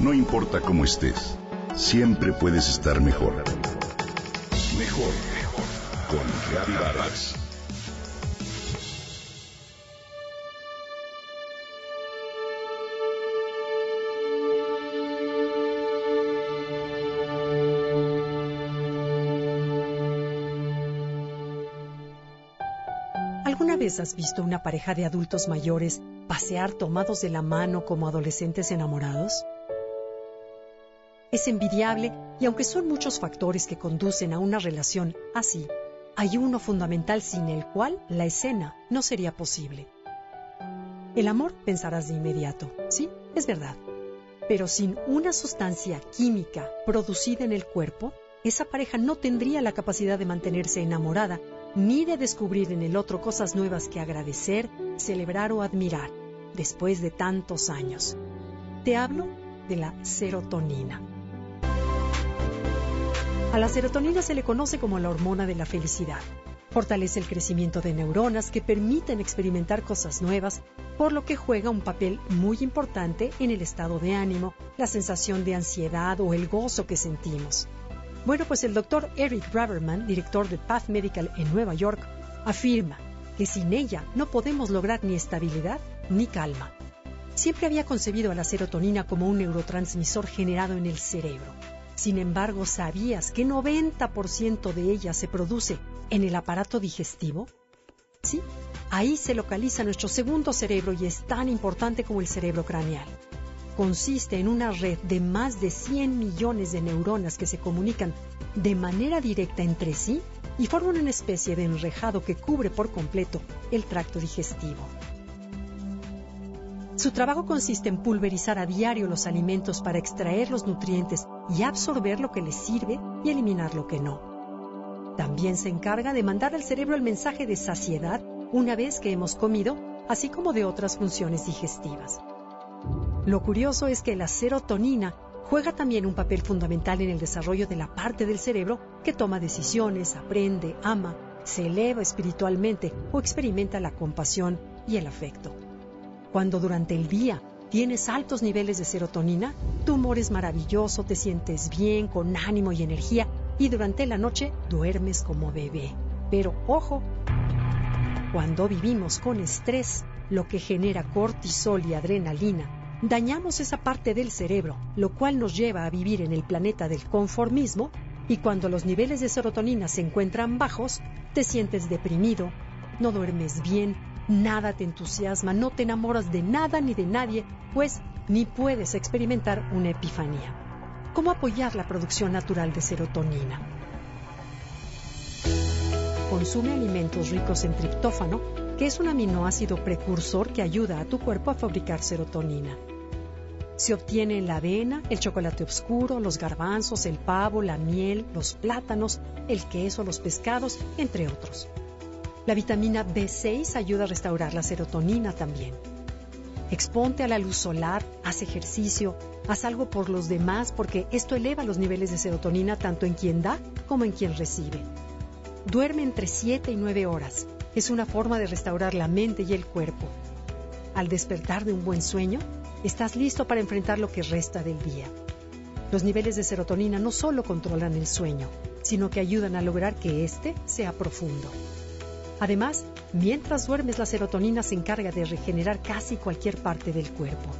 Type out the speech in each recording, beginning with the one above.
No importa cómo estés, siempre puedes estar mejor. Mejor, mejor. Con Reavivadas. ¿Alguna vez has visto una pareja de adultos mayores pasear tomados de la mano como adolescentes enamorados? Es envidiable y aunque son muchos factores que conducen a una relación así, hay uno fundamental sin el cual la escena no sería posible. El amor pensarás de inmediato, sí, es verdad, pero sin una sustancia química producida en el cuerpo, esa pareja no tendría la capacidad de mantenerse enamorada ni de descubrir en el otro cosas nuevas que agradecer, celebrar o admirar después de tantos años. Te hablo de la serotonina. A la serotonina se le conoce como la hormona de la felicidad. Fortalece el crecimiento de neuronas que permiten experimentar cosas nuevas, por lo que juega un papel muy importante en el estado de ánimo, la sensación de ansiedad o el gozo que sentimos. Bueno, pues el doctor Eric Braverman, director de Path Medical en Nueva York, afirma que sin ella no podemos lograr ni estabilidad ni calma. Siempre había concebido a la serotonina como un neurotransmisor generado en el cerebro. Sin embargo, ¿sabías que 90% de ella se produce en el aparato digestivo? Sí, ahí se localiza nuestro segundo cerebro y es tan importante como el cerebro craneal consiste en una red de más de 100 millones de neuronas que se comunican de manera directa entre sí y forman una especie de enrejado que cubre por completo el tracto digestivo. Su trabajo consiste en pulverizar a diario los alimentos para extraer los nutrientes y absorber lo que les sirve y eliminar lo que no. También se encarga de mandar al cerebro el mensaje de saciedad una vez que hemos comido, así como de otras funciones digestivas. Lo curioso es que la serotonina juega también un papel fundamental en el desarrollo de la parte del cerebro que toma decisiones, aprende, ama, se eleva espiritualmente o experimenta la compasión y el afecto. Cuando durante el día tienes altos niveles de serotonina, tu humor es maravilloso, te sientes bien, con ánimo y energía, y durante la noche duermes como bebé. Pero ojo, cuando vivimos con estrés, lo que genera cortisol y adrenalina, dañamos esa parte del cerebro, lo cual nos lleva a vivir en el planeta del conformismo y cuando los niveles de serotonina se encuentran bajos, te sientes deprimido, no duermes bien, nada te entusiasma, no te enamoras de nada ni de nadie, pues ni puedes experimentar una epifanía. ¿Cómo apoyar la producción natural de serotonina? Consume alimentos ricos en triptófano, que es un aminoácido precursor que ayuda a tu cuerpo a fabricar serotonina. Se obtiene en la avena, el chocolate oscuro, los garbanzos, el pavo, la miel, los plátanos, el queso, los pescados, entre otros. La vitamina B6 ayuda a restaurar la serotonina también. Exponte a la luz solar, haz ejercicio, haz algo por los demás porque esto eleva los niveles de serotonina tanto en quien da como en quien recibe. Duerme entre 7 y 9 horas. Es una forma de restaurar la mente y el cuerpo. Al despertar de un buen sueño, estás listo para enfrentar lo que resta del día. Los niveles de serotonina no solo controlan el sueño, sino que ayudan a lograr que éste sea profundo. Además, mientras duermes la serotonina se encarga de regenerar casi cualquier parte del cuerpo.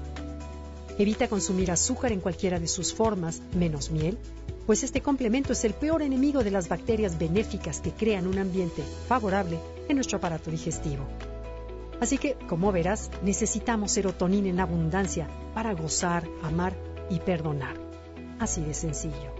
Evita consumir azúcar en cualquiera de sus formas, menos miel, pues este complemento es el peor enemigo de las bacterias benéficas que crean un ambiente favorable en nuestro aparato digestivo. Así que, como verás, necesitamos serotonina en abundancia para gozar, amar y perdonar. Así de sencillo.